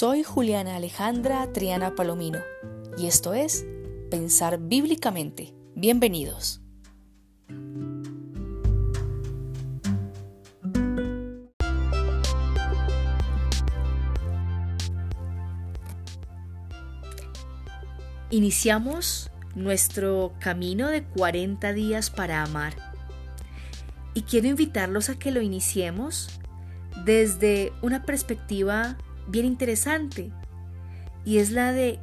Soy Juliana Alejandra Triana Palomino y esto es Pensar Bíblicamente. Bienvenidos. Iniciamos nuestro camino de 40 días para amar y quiero invitarlos a que lo iniciemos desde una perspectiva bien interesante y es la de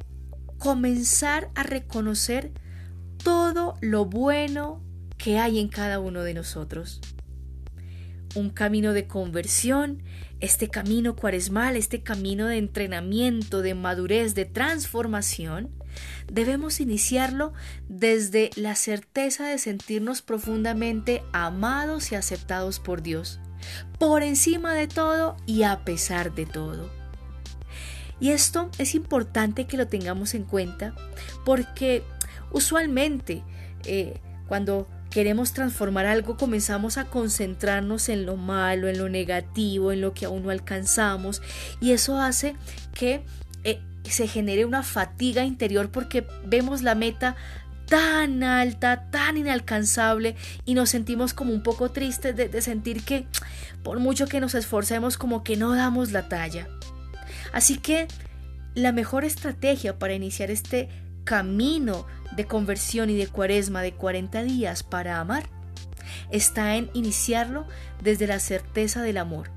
comenzar a reconocer todo lo bueno que hay en cada uno de nosotros. Un camino de conversión, este camino cuaresmal, este camino de entrenamiento, de madurez, de transformación, debemos iniciarlo desde la certeza de sentirnos profundamente amados y aceptados por Dios, por encima de todo y a pesar de todo. Y esto es importante que lo tengamos en cuenta porque usualmente eh, cuando queremos transformar algo comenzamos a concentrarnos en lo malo, en lo negativo, en lo que aún no alcanzamos y eso hace que eh, se genere una fatiga interior porque vemos la meta tan alta, tan inalcanzable y nos sentimos como un poco tristes de sentir que por mucho que nos esforcemos como que no damos la talla. Así que la mejor estrategia para iniciar este camino de conversión y de cuaresma de 40 días para amar está en iniciarlo desde la certeza del amor,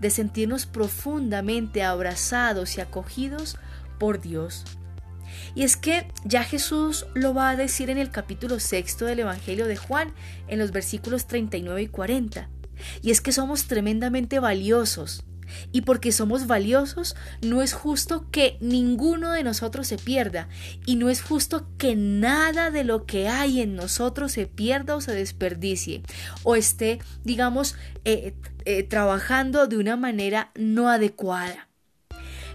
de sentirnos profundamente abrazados y acogidos por Dios. Y es que ya Jesús lo va a decir en el capítulo sexto del Evangelio de Juan, en los versículos 39 y 40. Y es que somos tremendamente valiosos, y porque somos valiosos, no es justo que ninguno de nosotros se pierda. Y no es justo que nada de lo que hay en nosotros se pierda o se desperdicie. O esté, digamos, eh, eh, trabajando de una manera no adecuada.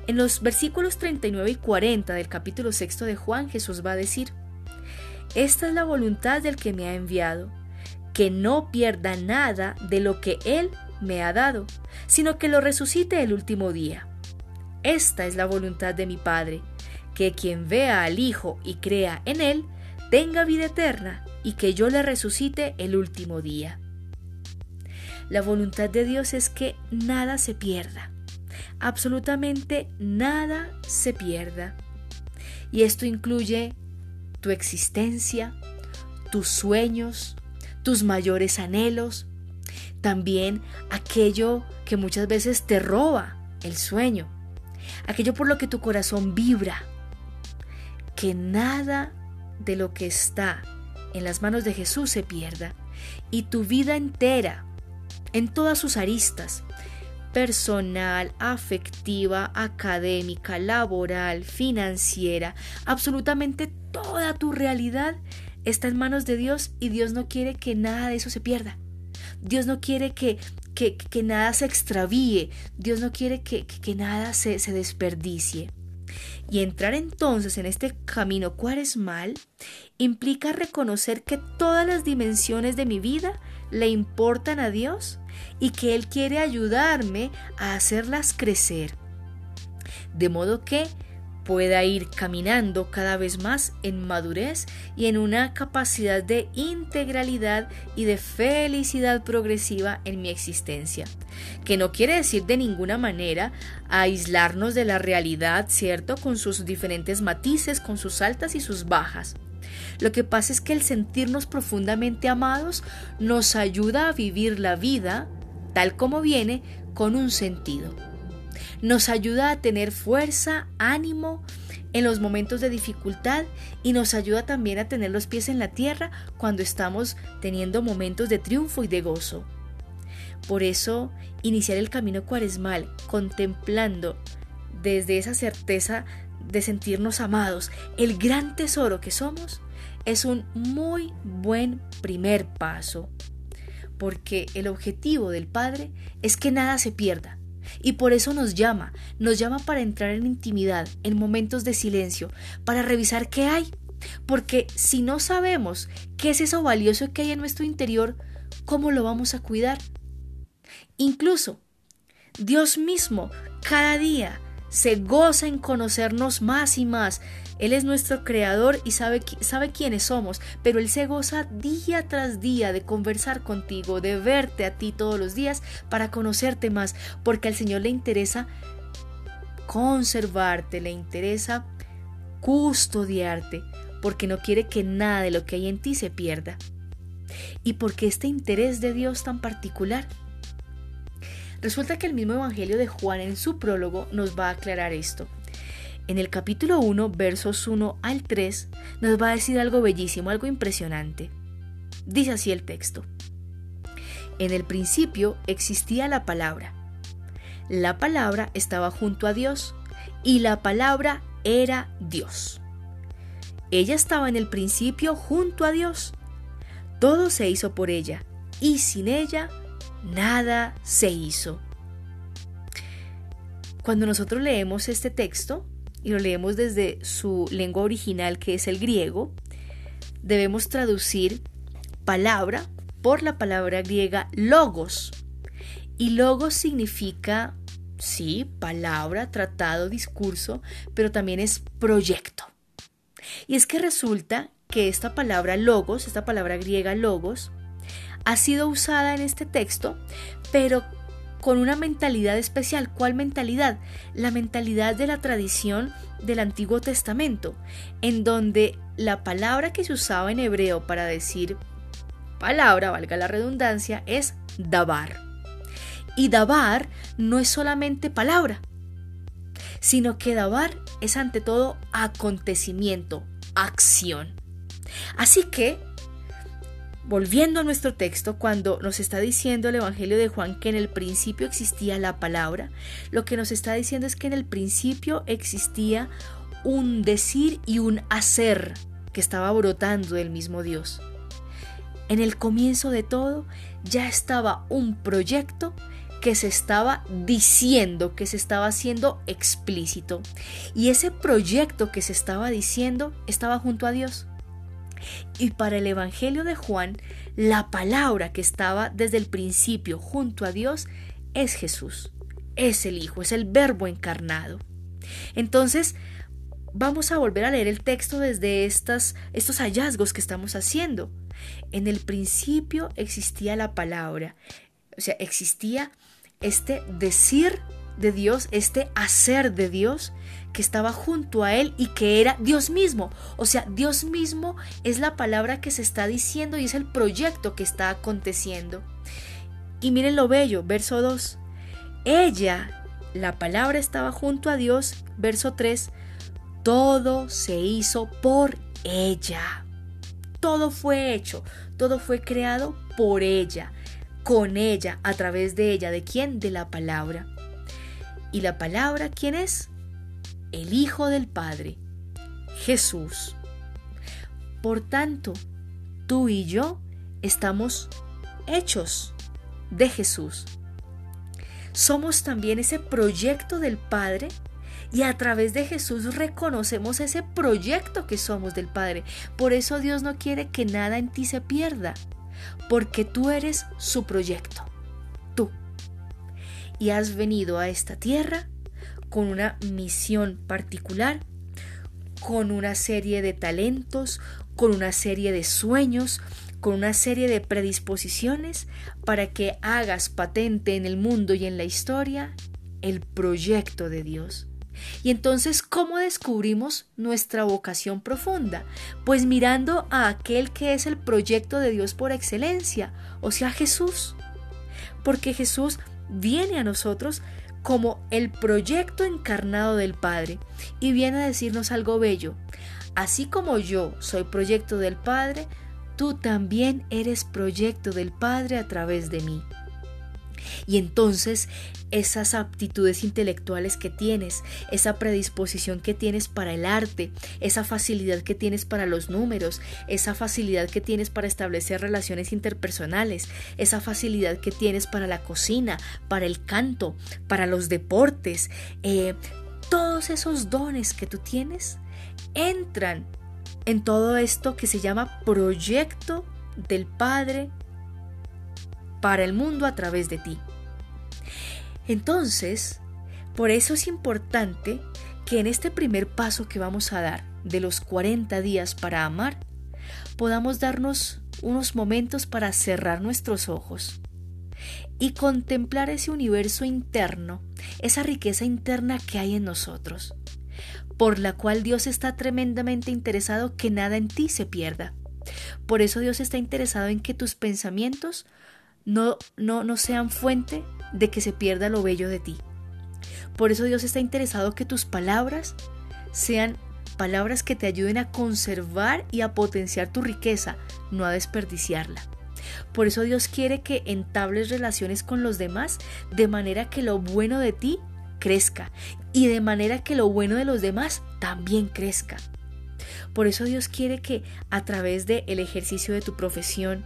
En los versículos 39 y 40 del capítulo 6 de Juan, Jesús va a decir, Esta es la voluntad del que me ha enviado, que no pierda nada de lo que Él me ha dado, sino que lo resucite el último día. Esta es la voluntad de mi Padre, que quien vea al Hijo y crea en Él, tenga vida eterna, y que yo le resucite el último día. La voluntad de Dios es que nada se pierda, absolutamente nada se pierda. Y esto incluye tu existencia, tus sueños, tus mayores anhelos, también aquello que muchas veces te roba el sueño, aquello por lo que tu corazón vibra, que nada de lo que está en las manos de Jesús se pierda. Y tu vida entera, en todas sus aristas, personal, afectiva, académica, laboral, financiera, absolutamente toda tu realidad está en manos de Dios y Dios no quiere que nada de eso se pierda. Dios no quiere que, que, nada se extravíe, Dios no quiere que, que nada se, se desperdicie. Y entrar entonces en este camino cuaresmal implica reconocer que todas las dimensiones de mi vida le importan a Dios y que Él quiere ayudarme a hacerlas crecer. De modo que pueda ir caminando cada vez más en madurez y en una capacidad de integralidad y de felicidad progresiva en mi existencia. Que no quiere decir de ninguna manera aislarnos de la realidad, ¿cierto? Con sus diferentes matices, con sus altas y sus bajas. Lo que pasa es que el sentirnos profundamente amados nos ayuda a vivir la vida tal como viene con un sentido nos ayuda a tener fuerza, ánimo en los momentos de dificultad y nos ayuda también a tener los pies en la tierra cuando estamos teniendo momentos de triunfo y de gozo. Por eso, iniciar el camino cuaresmal contemplando desde esa certeza de sentirnos amados, el gran tesoro que somos, es un muy buen primer paso, porque el objetivo del Padre es que nada se pierda, y por eso nos llama, nos llama para entrar en intimidad, en momentos de silencio, para revisar qué hay. Porque si no sabemos qué es eso valioso que hay en nuestro interior, ¿cómo lo vamos a cuidar? Incluso Dios mismo cada día se goza en conocernos más y más. Él es nuestro creador y sabe, sabe quiénes somos, pero Él se goza día tras día de conversar contigo, de verte a ti todos los días para conocerte más, porque al Señor le interesa conservarte, le interesa custodiarte, porque no quiere que nada de lo que hay en ti se pierda. ¿Y porque este interés de Dios tan particular? Resulta que el mismo Evangelio de Juan en su prólogo nos va a aclarar esto. En el capítulo 1, versos 1 al 3, nos va a decir algo bellísimo, algo impresionante. Dice así el texto. En el principio existía la palabra. La palabra estaba junto a Dios y la palabra era Dios. Ella estaba en el principio junto a Dios. Todo se hizo por ella y sin ella nada se hizo. Cuando nosotros leemos este texto, y lo leemos desde su lengua original que es el griego, debemos traducir palabra por la palabra griega logos. Y logos significa, sí, palabra, tratado, discurso, pero también es proyecto. Y es que resulta que esta palabra logos, esta palabra griega logos, ha sido usada en este texto, pero con una mentalidad especial. ¿Cuál mentalidad? La mentalidad de la tradición del Antiguo Testamento, en donde la palabra que se usaba en hebreo para decir palabra, valga la redundancia, es dabar. Y dabar no es solamente palabra, sino que dabar es ante todo acontecimiento, acción. Así que Volviendo a nuestro texto, cuando nos está diciendo el Evangelio de Juan que en el principio existía la palabra, lo que nos está diciendo es que en el principio existía un decir y un hacer que estaba brotando del mismo Dios. En el comienzo de todo ya estaba un proyecto que se estaba diciendo, que se estaba haciendo explícito. Y ese proyecto que se estaba diciendo estaba junto a Dios. Y para el Evangelio de Juan, la palabra que estaba desde el principio junto a Dios es Jesús, es el Hijo, es el Verbo encarnado. Entonces, vamos a volver a leer el texto desde estas, estos hallazgos que estamos haciendo. En el principio existía la palabra, o sea, existía este decir de Dios, este hacer de Dios que estaba junto a él y que era Dios mismo. O sea, Dios mismo es la palabra que se está diciendo y es el proyecto que está aconteciendo. Y miren lo bello, verso 2. Ella, la palabra estaba junto a Dios, verso 3. Todo se hizo por ella. Todo fue hecho, todo fue creado por ella, con ella, a través de ella. ¿De quién? De la palabra. ¿Y la palabra quién es? El Hijo del Padre, Jesús. Por tanto, tú y yo estamos hechos de Jesús. Somos también ese proyecto del Padre y a través de Jesús reconocemos ese proyecto que somos del Padre. Por eso Dios no quiere que nada en ti se pierda, porque tú eres su proyecto y has venido a esta tierra con una misión particular, con una serie de talentos, con una serie de sueños, con una serie de predisposiciones para que hagas patente en el mundo y en la historia el proyecto de Dios. Y entonces, ¿cómo descubrimos nuestra vocación profunda? Pues mirando a aquel que es el proyecto de Dios por excelencia, o sea, Jesús. Porque Jesús viene a nosotros como el proyecto encarnado del Padre y viene a decirnos algo bello. Así como yo soy proyecto del Padre, tú también eres proyecto del Padre a través de mí. Y entonces esas aptitudes intelectuales que tienes, esa predisposición que tienes para el arte, esa facilidad que tienes para los números, esa facilidad que tienes para establecer relaciones interpersonales, esa facilidad que tienes para la cocina, para el canto, para los deportes, eh, todos esos dones que tú tienes entran en todo esto que se llama proyecto del Padre para el mundo a través de ti. Entonces, Por eso es importante que en este primer paso que vamos a dar de los 40 días para amar, podamos darnos unos momentos para cerrar nuestros ojos y contemplar ese universo interno, esa riqueza interna que hay en nosotros, por la cual Dios está tremendamente interesado que nada en ti se pierda. Por eso Dios está interesado en que tus pensamientos no, no, no sean fuente de que se pierda lo bello de ti. Por eso Dios está interesado que tus palabras sean palabras que te ayuden a conservar y a potenciar tu riqueza, no a desperdiciarla. Por eso Dios quiere que entables relaciones con los demás de manera que lo bueno de ti crezca y de manera que lo bueno de los demás también crezca. Por eso Dios quiere que a través del el ejercicio de tu profesión,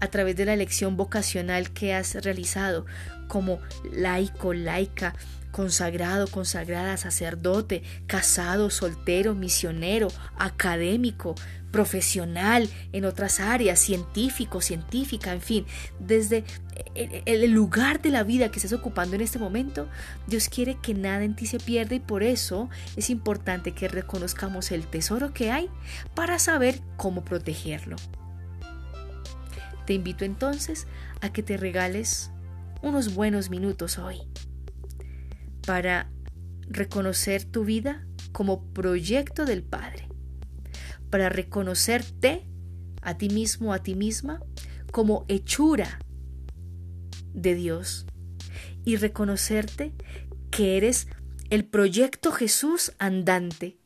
a través de la elección vocacional que has realizado como laico, laica, consagrado, consagrada, sacerdote, casado, soltero, misionero, académico, profesional en otras áreas, científico, científica, en fin, desde el lugar de la vida que estás ocupando en este momento, Dios quiere que nada en ti se pierda y por eso es importante que reconozcamos el tesoro que hay para saber cómo protegerlo. Te invito entonces a que te regales unos buenos minutos hoy para reconocer tu vida como proyecto del Padre, para reconocerte a ti mismo, a ti misma, como hechura de Dios y reconocerte que eres el proyecto Jesús andante.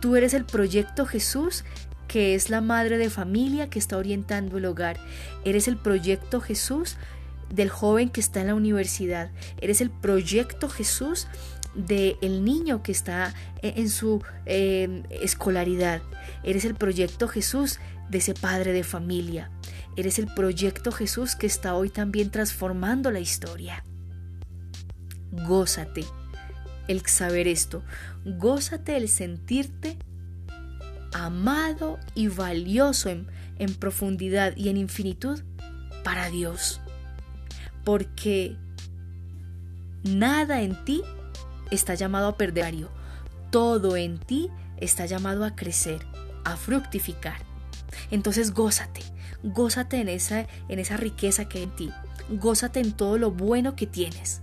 Tú eres el proyecto Jesús que es la madre de familia que está orientando el hogar. Eres el proyecto Jesús del joven que está en la universidad, eres el proyecto Jesús del el niño que está e, en su em, escolaridad, eres el proyecto Jesús de ese padre de familia, eres el proyecto Jesús que está hoy también transformando la historia. Gózate el saber esto, gózate el sentirte amado y valioso en, profundidad y en infinitud para Dios porque nada en ti está llamado a perder, todo en ti está llamado a crecer, a fructificar. Entonces gózate, gózate en esa, en esa riqueza que hay en ti, gózate en todo lo bueno que tienes.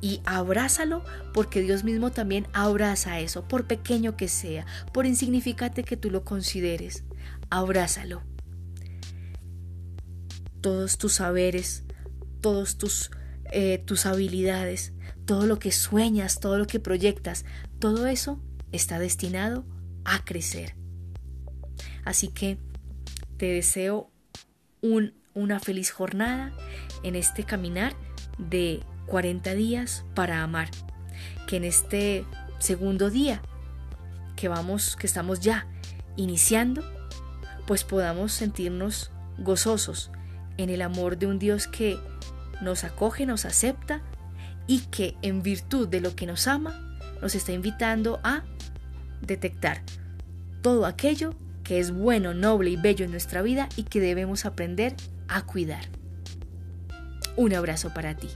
Y abrázalo porque Dios mismo también abraza eso, por pequeño que sea, por insignificante que tú lo consideres. Abrázalo. Todos tus saberes, todos tus, eh, tus habilidades, todo lo que sueñas, todo lo que proyectas, todo eso está destinado a crecer. Así que te deseo un, una feliz jornada en este caminar de 40 días para amar. Que en este segundo día que vamos, que estamos ya iniciando, pues podamos sentirnos gozosos en el amor de un Dios que nos acoge, nos acepta y que en virtud de lo que nos ama, nos está invitando a detectar todo aquello que es bueno, noble y bello en nuestra vida y que debemos aprender a cuidar. Un abrazo para ti.